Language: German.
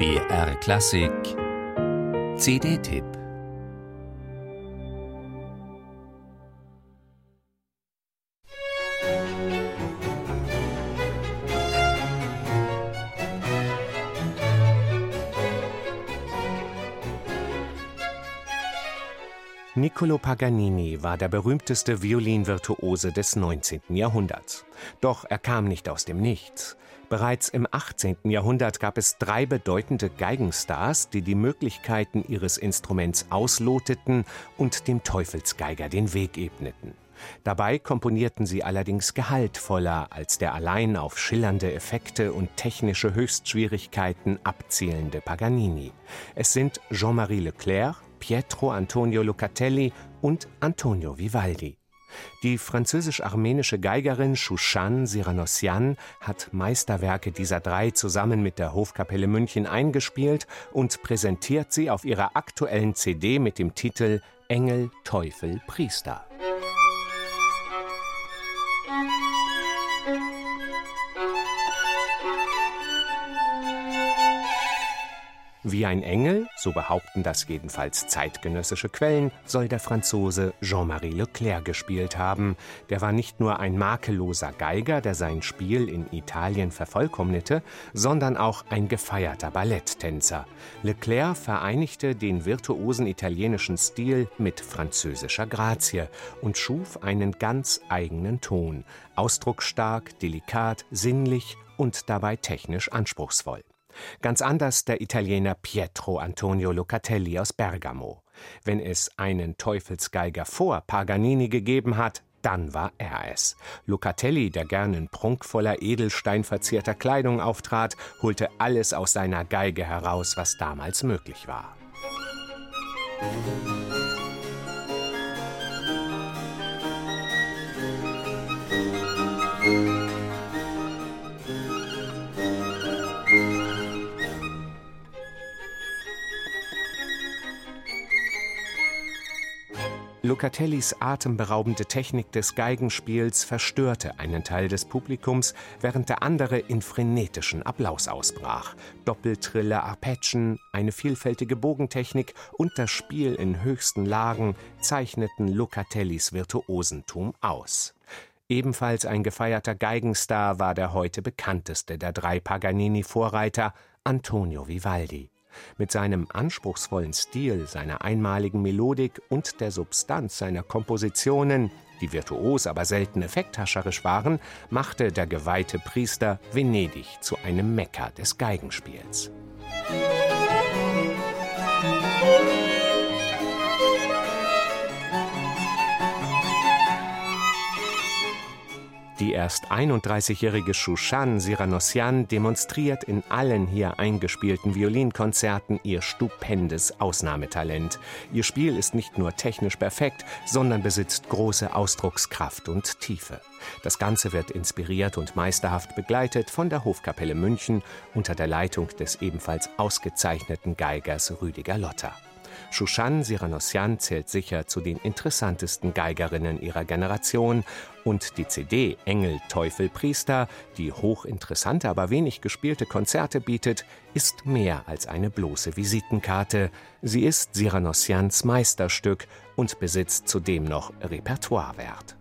BR Klassik. CD-Tipp Niccolo Paganini war der berühmteste Violinvirtuose des 19. Jahrhunderts. Doch er kam nicht aus dem Nichts. Bereits im 18. Jahrhundert gab es drei bedeutende Geigenstars, die die Möglichkeiten ihres Instruments ausloteten und dem Teufelsgeiger den Weg ebneten. Dabei komponierten sie allerdings gehaltvoller als der allein auf schillernde Effekte und technische Höchstschwierigkeiten abzielende Paganini. Es sind Jean-Marie Leclerc, Pietro Antonio Locatelli und Antonio Vivaldi. Die französisch-armenische Geigerin Shushan Siranossian hat Meisterwerke dieser drei zusammen mit der Hofkapelle München eingespielt und präsentiert sie auf ihrer aktuellen CD mit dem Titel Engel, Teufel, Priester. Wie ein Engel, so behaupten das jedenfalls zeitgenössische Quellen, soll der Franzose Jean-Marie Leclerc gespielt haben. Der war nicht nur ein makelloser Geiger, der sein Spiel in Italien vervollkommnete, sondern auch ein gefeierter Balletttänzer. Leclerc vereinigte den virtuosen italienischen Stil mit französischer Grazie und schuf einen ganz eigenen Ton, ausdrucksstark, delikat, sinnlich und dabei technisch anspruchsvoll. Ganz anders der Italiener Pietro Antonio Locatelli aus Bergamo. Wenn es einen Teufelsgeiger vor Paganini gegeben hat, dann war er es. Locatelli, der gern in prunkvoller Edelstein verzierter Kleidung auftrat, holte alles aus seiner Geige heraus, was damals möglich war. Musik Locatellis atemberaubende Technik des Geigenspiels verstörte einen Teil des Publikums, während der andere in frenetischen Applaus ausbrach. Doppeltrille, Arpeggien, eine vielfältige Bogentechnik und das Spiel in höchsten Lagen zeichneten Locatellis Virtuosentum aus. Ebenfalls ein gefeierter Geigenstar war der heute bekannteste der drei Paganini-Vorreiter, Antonio Vivaldi. Mit seinem anspruchsvollen Stil, seiner einmaligen Melodik und der Substanz seiner Kompositionen, die virtuos, aber selten effekthascherisch waren, machte der geweihte Priester Venedig zu einem Mekka des Geigenspiels. Musik Die erst 31-jährige Shushan Siranossian demonstriert in allen hier eingespielten Violinkonzerten ihr stupendes Ausnahmetalent. Ihr Spiel ist nicht nur technisch perfekt, sondern besitzt große Ausdruckskraft und Tiefe. Das Ganze wird inspiriert und meisterhaft begleitet von der Hofkapelle München unter der Leitung des ebenfalls ausgezeichneten Geigers Rüdiger Lotter. Shushan Siranossian zählt sicher zu den interessantesten Geigerinnen ihrer Generation und die CD Engel, Teufel, Priester, die hochinteressante, aber wenig gespielte Konzerte bietet, ist mehr als eine bloße Visitenkarte. Sie ist Siranossians Meisterstück und besitzt zudem noch Repertoirewert.